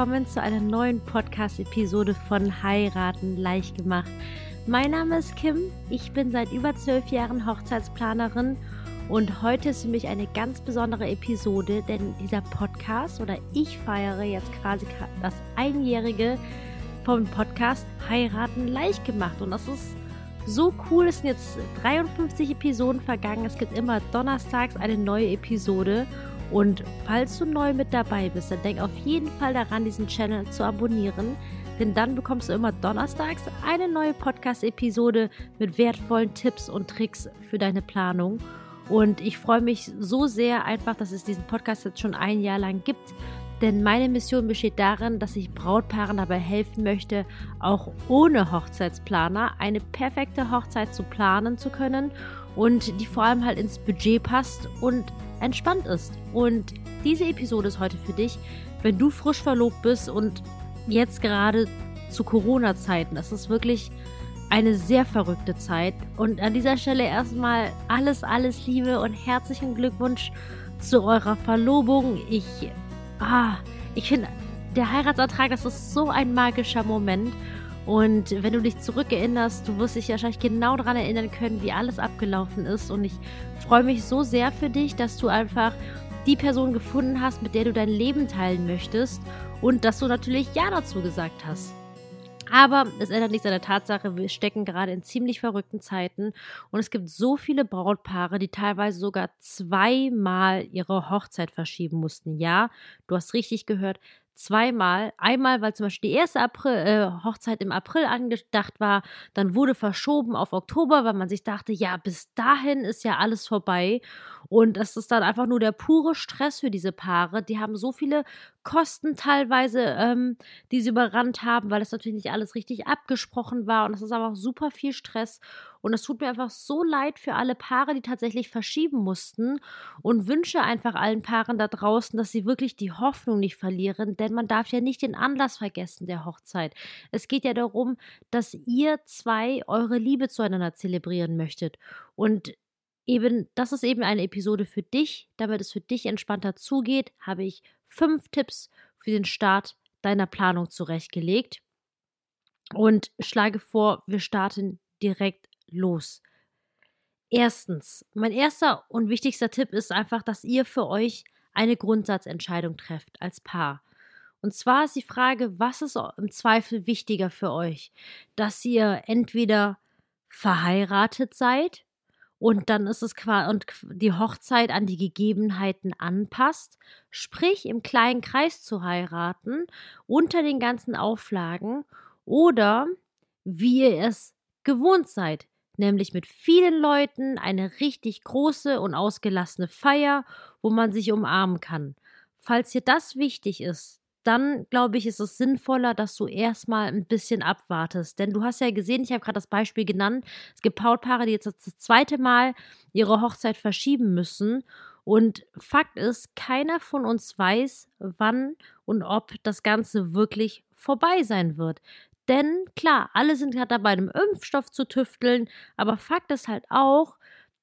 willkommen zu einer neuen Podcast-Episode von Heiraten leicht gemacht. Mein Name ist Kim, ich bin seit über zwölf Jahren Hochzeitsplanerin und heute ist für mich eine ganz besondere Episode, denn dieser Podcast oder ich feiere jetzt quasi das Einjährige vom Podcast Heiraten leicht gemacht und das ist so cool. Es sind jetzt 53 Episoden vergangen. Es gibt immer donnerstags eine neue Episode. Und falls du neu mit dabei bist, dann denk auf jeden Fall daran, diesen Channel zu abonnieren. Denn dann bekommst du immer donnerstags eine neue Podcast-Episode mit wertvollen Tipps und Tricks für deine Planung. Und ich freue mich so sehr einfach, dass es diesen Podcast jetzt schon ein Jahr lang gibt. Denn meine Mission besteht darin, dass ich Brautpaaren dabei helfen möchte, auch ohne Hochzeitsplaner eine perfekte Hochzeit zu planen zu können und die vor allem halt ins Budget passt und entspannt ist. Und diese Episode ist heute für dich, wenn du frisch verlobt bist und jetzt gerade zu Corona-Zeiten. Das ist wirklich eine sehr verrückte Zeit. Und an dieser Stelle erstmal alles, alles Liebe und herzlichen Glückwunsch zu eurer Verlobung. Ich, ah, ich finde, der Heiratsantrag, das ist so ein magischer Moment. Und wenn du dich zurückerinnerst, du wirst dich wahrscheinlich genau daran erinnern können, wie alles abgelaufen ist. Und ich freue mich so sehr für dich, dass du einfach die Person gefunden hast, mit der du dein Leben teilen möchtest. Und dass du natürlich Ja dazu gesagt hast. Aber es ändert nichts an der Tatsache, wir stecken gerade in ziemlich verrückten Zeiten und es gibt so viele Brautpaare, die teilweise sogar zweimal ihre Hochzeit verschieben mussten. Ja, du hast richtig gehört, zweimal. Einmal, weil zum Beispiel die erste April, äh, Hochzeit im April angedacht war, dann wurde verschoben auf Oktober, weil man sich dachte, ja, bis dahin ist ja alles vorbei. Und das ist dann einfach nur der pure Stress für diese Paare. Die haben so viele Kosten teilweise, ähm, die sie überrannt haben, weil das natürlich nicht alles richtig abgesprochen war. Und das ist auch super viel Stress. Und es tut mir einfach so leid für alle Paare, die tatsächlich verschieben mussten. Und wünsche einfach allen Paaren da draußen, dass sie wirklich die Hoffnung nicht verlieren. Denn man darf ja nicht den Anlass vergessen der Hochzeit. Es geht ja darum, dass ihr zwei eure Liebe zueinander zelebrieren möchtet. Und eben, das ist eben eine Episode für dich. Damit es für dich entspannter zugeht, habe ich fünf Tipps für den Start deiner Planung zurechtgelegt. Und schlage vor, wir starten direkt los. Erstens, mein erster und wichtigster Tipp ist einfach, dass ihr für euch eine Grundsatzentscheidung trefft als Paar. Und zwar ist die Frage, was ist im Zweifel wichtiger für euch? Dass ihr entweder verheiratet seid und dann ist es quasi und die Hochzeit an die Gegebenheiten anpasst, sprich im kleinen Kreis zu heiraten, unter den ganzen Auflagen oder wie ihr es gewohnt seid, nämlich mit vielen Leuten eine richtig große und ausgelassene Feier, wo man sich umarmen kann. Falls dir das wichtig ist, dann glaube ich, ist es sinnvoller, dass du erstmal ein bisschen abwartest. Denn du hast ja gesehen, ich habe gerade das Beispiel genannt, es gibt Brautpaare, die jetzt das zweite Mal ihre Hochzeit verschieben müssen. Und Fakt ist, keiner von uns weiß, wann und ob das Ganze wirklich vorbei sein wird. Denn klar, alle sind gerade dabei, einem Impfstoff zu tüfteln, aber Fakt ist halt auch,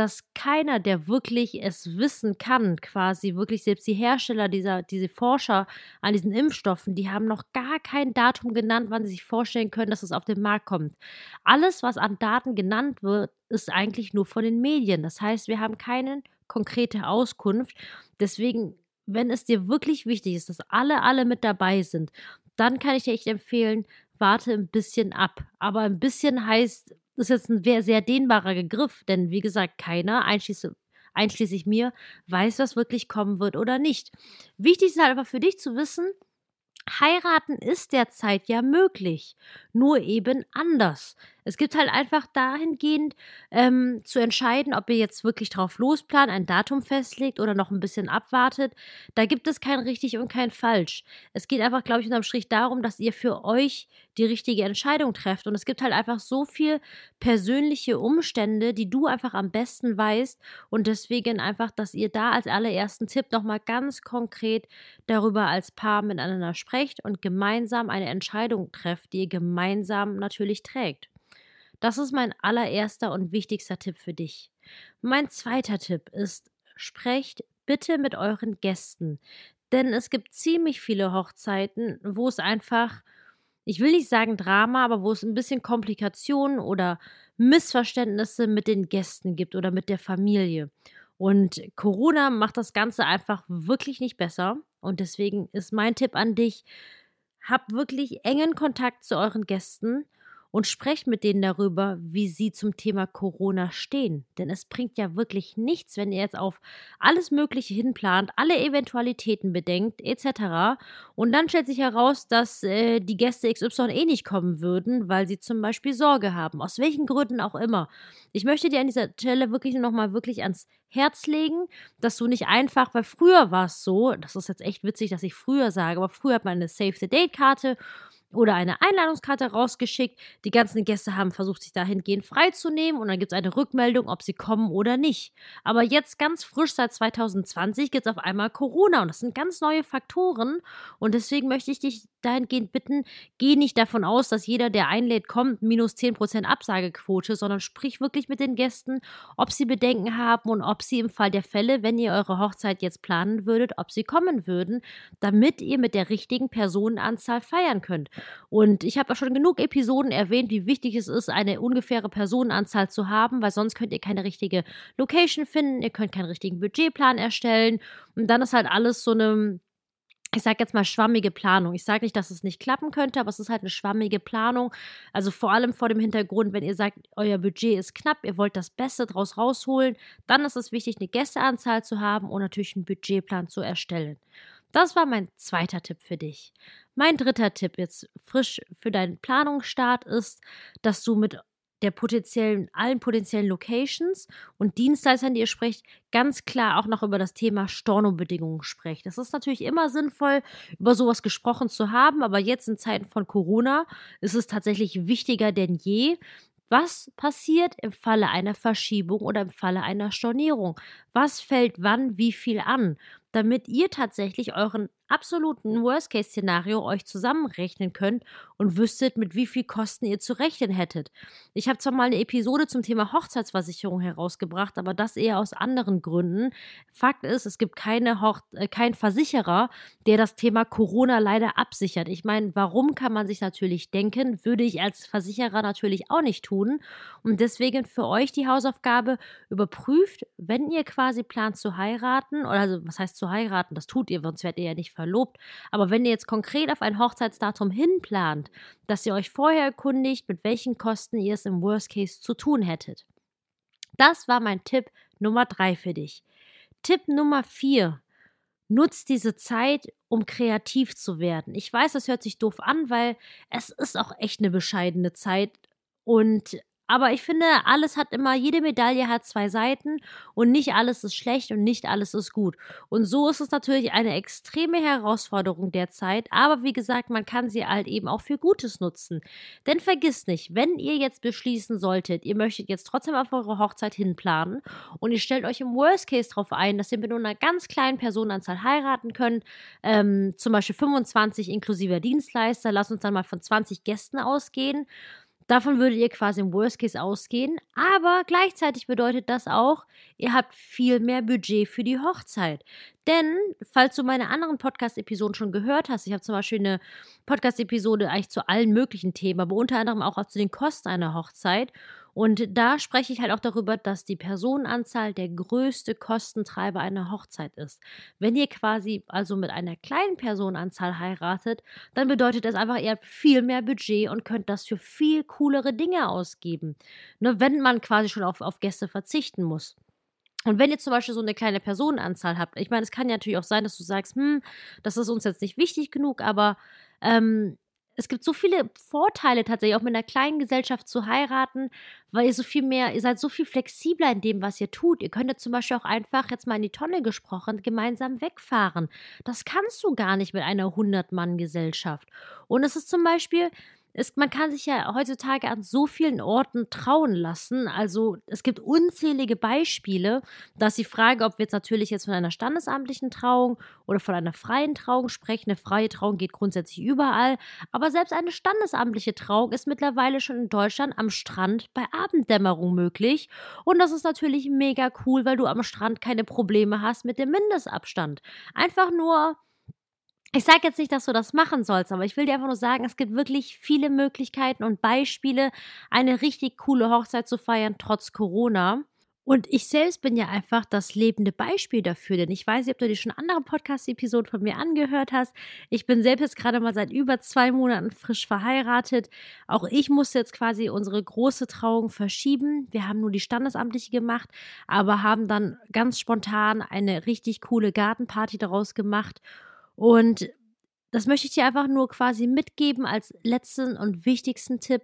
dass keiner, der wirklich es wissen kann, quasi wirklich selbst die Hersteller dieser, diese Forscher an diesen Impfstoffen, die haben noch gar kein Datum genannt, wann sie sich vorstellen können, dass es auf den Markt kommt. Alles, was an Daten genannt wird, ist eigentlich nur von den Medien. Das heißt, wir haben keine konkrete Auskunft. Deswegen, wenn es dir wirklich wichtig ist, dass alle, alle mit dabei sind, dann kann ich dir echt empfehlen, warte ein bisschen ab. Aber ein bisschen heißt das ist jetzt ein sehr, sehr dehnbarer Begriff, denn wie gesagt, keiner, einschließlich, einschließlich mir, weiß, was wirklich kommen wird oder nicht. Wichtig ist halt einfach für dich zu wissen, heiraten ist derzeit ja möglich, nur eben anders. Es gibt halt einfach dahingehend ähm, zu entscheiden, ob ihr jetzt wirklich drauf losplant, ein Datum festlegt oder noch ein bisschen abwartet. Da gibt es kein richtig und kein falsch. Es geht einfach, glaube ich, unterm Strich darum, dass ihr für euch die richtige Entscheidung trefft. Und es gibt halt einfach so viel persönliche Umstände, die du einfach am besten weißt. Und deswegen einfach, dass ihr da als allerersten Tipp nochmal ganz konkret darüber als Paar miteinander sprecht und gemeinsam eine Entscheidung trefft, die ihr gemeinsam natürlich trägt. Das ist mein allererster und wichtigster Tipp für dich. Mein zweiter Tipp ist, sprecht bitte mit euren Gästen. denn es gibt ziemlich viele Hochzeiten, wo es einfach, ich will nicht sagen Drama, aber wo es ein bisschen Komplikationen oder Missverständnisse mit den Gästen gibt oder mit der Familie. Und Corona macht das Ganze einfach wirklich nicht besser. Und deswegen ist mein Tipp an dich, hab wirklich engen Kontakt zu euren Gästen und sprecht mit denen darüber, wie sie zum Thema Corona stehen. Denn es bringt ja wirklich nichts, wenn ihr jetzt auf alles Mögliche hinplant, alle Eventualitäten bedenkt, etc. Und dann stellt sich heraus, dass äh, die Gäste XY eh nicht kommen würden, weil sie zum Beispiel Sorge haben. Aus welchen Gründen auch immer. Ich möchte dir an dieser Stelle wirklich nochmal wirklich ans Herz legen, dass du nicht einfach, weil früher war es so, das ist jetzt echt witzig, dass ich früher sage, aber früher hat man eine Save the Date Karte oder eine Einladungskarte rausgeschickt. Die ganzen Gäste haben versucht, sich dahingehend freizunehmen und dann gibt es eine Rückmeldung, ob sie kommen oder nicht. Aber jetzt ganz frisch seit 2020 gibt es auf einmal Corona und das sind ganz neue Faktoren und deswegen möchte ich dich dahingehend bitten, geh nicht davon aus, dass jeder, der einlädt, kommt, minus 10% Absagequote, sondern sprich wirklich mit den Gästen, ob sie Bedenken haben und ob sie im Fall der Fälle, wenn ihr eure Hochzeit jetzt planen würdet, ob sie kommen würden, damit ihr mit der richtigen Personenanzahl feiern könnt. Und ich habe auch schon genug Episoden erwähnt, wie wichtig es ist, eine ungefähre Personenanzahl zu haben, weil sonst könnt ihr keine richtige Location finden, ihr könnt keinen richtigen Budgetplan erstellen und dann ist halt alles so eine ich sage jetzt mal schwammige Planung. Ich sage nicht, dass es nicht klappen könnte, aber es ist halt eine schwammige Planung. Also vor allem vor dem Hintergrund, wenn ihr sagt, euer Budget ist knapp, ihr wollt das Beste draus rausholen, dann ist es wichtig, eine Gästeanzahl zu haben und natürlich einen Budgetplan zu erstellen. Das war mein zweiter Tipp für dich. Mein dritter Tipp jetzt frisch für deinen Planungsstart ist, dass du mit der potenziellen, allen potenziellen Locations und Dienstleistern, die ihr sprecht, ganz klar auch noch über das Thema Stornobedingungen sprecht. Das ist natürlich immer sinnvoll, über sowas gesprochen zu haben, aber jetzt in Zeiten von Corona ist es tatsächlich wichtiger denn je, was passiert im Falle einer Verschiebung oder im Falle einer Stornierung? Was fällt wann wie viel an? Damit ihr tatsächlich euren absoluten Worst-Case-Szenario euch zusammenrechnen könnt und wüsstet, mit wie viel Kosten ihr zu rechnen hättet. Ich habe zwar mal eine Episode zum Thema Hochzeitsversicherung herausgebracht, aber das eher aus anderen Gründen. Fakt ist, es gibt keine Hoch äh, keinen Versicherer, der das Thema Corona leider absichert. Ich meine, warum kann man sich natürlich denken, würde ich als Versicherer natürlich auch nicht tun. Und deswegen für euch die Hausaufgabe, überprüft, wenn ihr quasi plant zu heiraten, oder also was heißt zu heiraten, das tut ihr, sonst werdet ihr ja nicht verlobt. Aber wenn ihr jetzt konkret auf ein Hochzeitsdatum hinplant, dass ihr euch vorher erkundigt, mit welchen Kosten ihr es im Worst Case zu tun hättet. Das war mein Tipp Nummer drei für dich. Tipp Nummer vier. Nutzt diese Zeit, um kreativ zu werden. Ich weiß, das hört sich doof an, weil es ist auch echt eine bescheidene Zeit und aber ich finde, alles hat immer, jede Medaille hat zwei Seiten und nicht alles ist schlecht und nicht alles ist gut. Und so ist es natürlich eine extreme Herausforderung derzeit. Aber wie gesagt, man kann sie halt eben auch für Gutes nutzen. Denn vergiss nicht, wenn ihr jetzt beschließen solltet, ihr möchtet jetzt trotzdem auf eure Hochzeit hinplanen und ihr stellt euch im Worst Case darauf ein, dass ihr mit nur einer ganz kleinen Personenanzahl heiraten könnt, ähm, zum Beispiel 25 inklusive Dienstleister, lasst uns dann mal von 20 Gästen ausgehen Davon würdet ihr quasi im Worst Case ausgehen, aber gleichzeitig bedeutet das auch, ihr habt viel mehr Budget für die Hochzeit. Denn, falls du meine anderen Podcast-Episoden schon gehört hast, ich habe zum Beispiel eine Podcast-Episode eigentlich zu allen möglichen Themen, aber unter anderem auch zu den Kosten einer Hochzeit. Und da spreche ich halt auch darüber, dass die Personenanzahl der größte Kostentreiber einer Hochzeit ist. Wenn ihr quasi also mit einer kleinen Personenanzahl heiratet, dann bedeutet das einfach, ihr habt viel mehr Budget und könnt das für viel coolere Dinge ausgeben. Ne, wenn man quasi schon auf, auf Gäste verzichten muss. Und wenn ihr zum Beispiel so eine kleine Personenanzahl habt, ich meine, es kann ja natürlich auch sein, dass du sagst, hm, das ist uns jetzt nicht wichtig genug, aber ähm, es gibt so viele Vorteile tatsächlich, auch mit einer kleinen Gesellschaft zu heiraten, weil ihr so viel mehr, ihr seid so viel flexibler in dem, was ihr tut. Ihr könntet zum Beispiel auch einfach, jetzt mal in die Tonne gesprochen, gemeinsam wegfahren. Das kannst du gar nicht mit einer 100-Mann-Gesellschaft. Und es ist zum Beispiel, ist, man kann sich ja heutzutage an so vielen Orten trauen lassen. Also es gibt unzählige Beispiele, dass die Frage, ob wir jetzt natürlich jetzt von einer standesamtlichen Trauung oder von einer freien Trauung sprechen. Eine freie Trauung geht grundsätzlich überall, aber selbst eine standesamtliche Trauung ist mittlerweile schon in Deutschland am Strand bei Abenddämmerung möglich. Und das ist natürlich mega cool, weil du am Strand keine Probleme hast mit dem Mindestabstand. Einfach nur Ich sage jetzt nicht, dass du das machen sollst, aber ich will dir einfach nur sagen, es gibt wirklich viele Möglichkeiten und Beispiele, eine richtig coole Hochzeit zu feiern, trotz Corona. Und ich selbst bin ja einfach das lebende Beispiel dafür, denn ich weiß nicht, ob du dir schon andere Podcast-Episoden von mir angehört hast. Ich bin selbst jetzt gerade mal seit über zwei Monaten frisch verheiratet. Auch ich musste jetzt quasi unsere große Trauung verschieben. Wir haben nur die standesamtliche gemacht, aber haben dann ganz spontan eine richtig coole Gartenparty daraus gemacht. Und das möchte ich dir einfach nur quasi mitgeben als letzten und wichtigsten Tipp.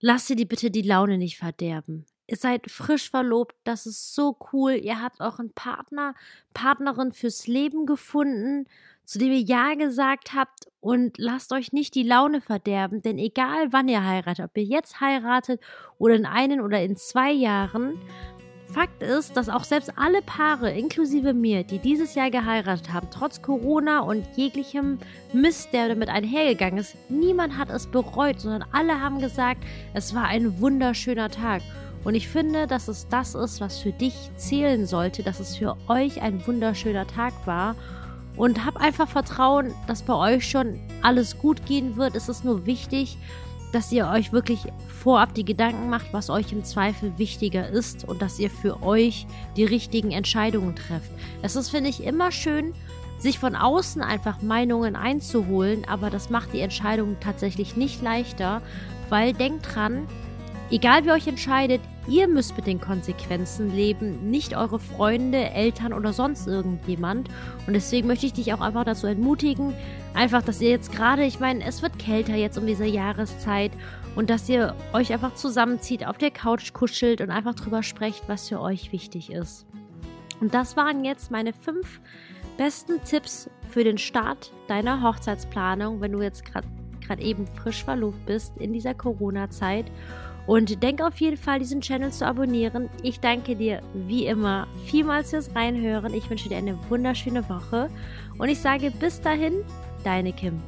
Lass dir die bitte die Laune nicht verderben ihr seid frisch verlobt, das ist so cool. Ihr habt euren Partner, Partnerin fürs Leben gefunden, zu dem ihr Ja gesagt habt und lasst euch nicht die Laune verderben, denn egal wann ihr heiratet, ob ihr jetzt heiratet oder in einen oder in zwei Jahren, Fakt ist, dass auch selbst alle Paare, inklusive mir, die dieses Jahr geheiratet haben, trotz Corona und jeglichem Mist, der damit einhergegangen ist, niemand hat es bereut, sondern alle haben gesagt, es war ein wunderschöner Tag. Und ich finde, dass es das ist, was für dich zählen sollte, dass es für euch ein wunderschöner Tag war. Und hab einfach Vertrauen, dass bei euch schon alles gut gehen wird. Es ist nur wichtig, dass ihr euch wirklich vorab die Gedanken macht, was euch im Zweifel wichtiger ist und dass ihr für euch die richtigen Entscheidungen trefft. Es ist, finde ich, immer schön, sich von außen einfach Meinungen einzuholen, aber das macht die Entscheidung tatsächlich nicht leichter, weil denkt dran, Egal wie ihr euch entscheidet, ihr müsst mit den Konsequenzen leben, nicht eure Freunde, Eltern oder sonst irgendjemand. Und deswegen möchte ich dich auch einfach dazu entmutigen, einfach, dass ihr jetzt gerade, ich meine, es wird kälter jetzt um diese Jahreszeit und dass ihr euch einfach zusammenzieht, auf der Couch kuschelt und einfach drüber sprecht, was für euch wichtig ist. Und das waren jetzt meine fünf besten Tipps für den Start deiner Hochzeitsplanung, wenn du jetzt gerade eben frisch verlobt bist in dieser Corona-Zeit. Und denk auf jeden Fall, diesen Channel zu abonnieren. Ich danke dir wie immer vielmals fürs Reinhören. Ich wünsche dir eine wunderschöne Woche. Und ich sage bis dahin, deine Kim.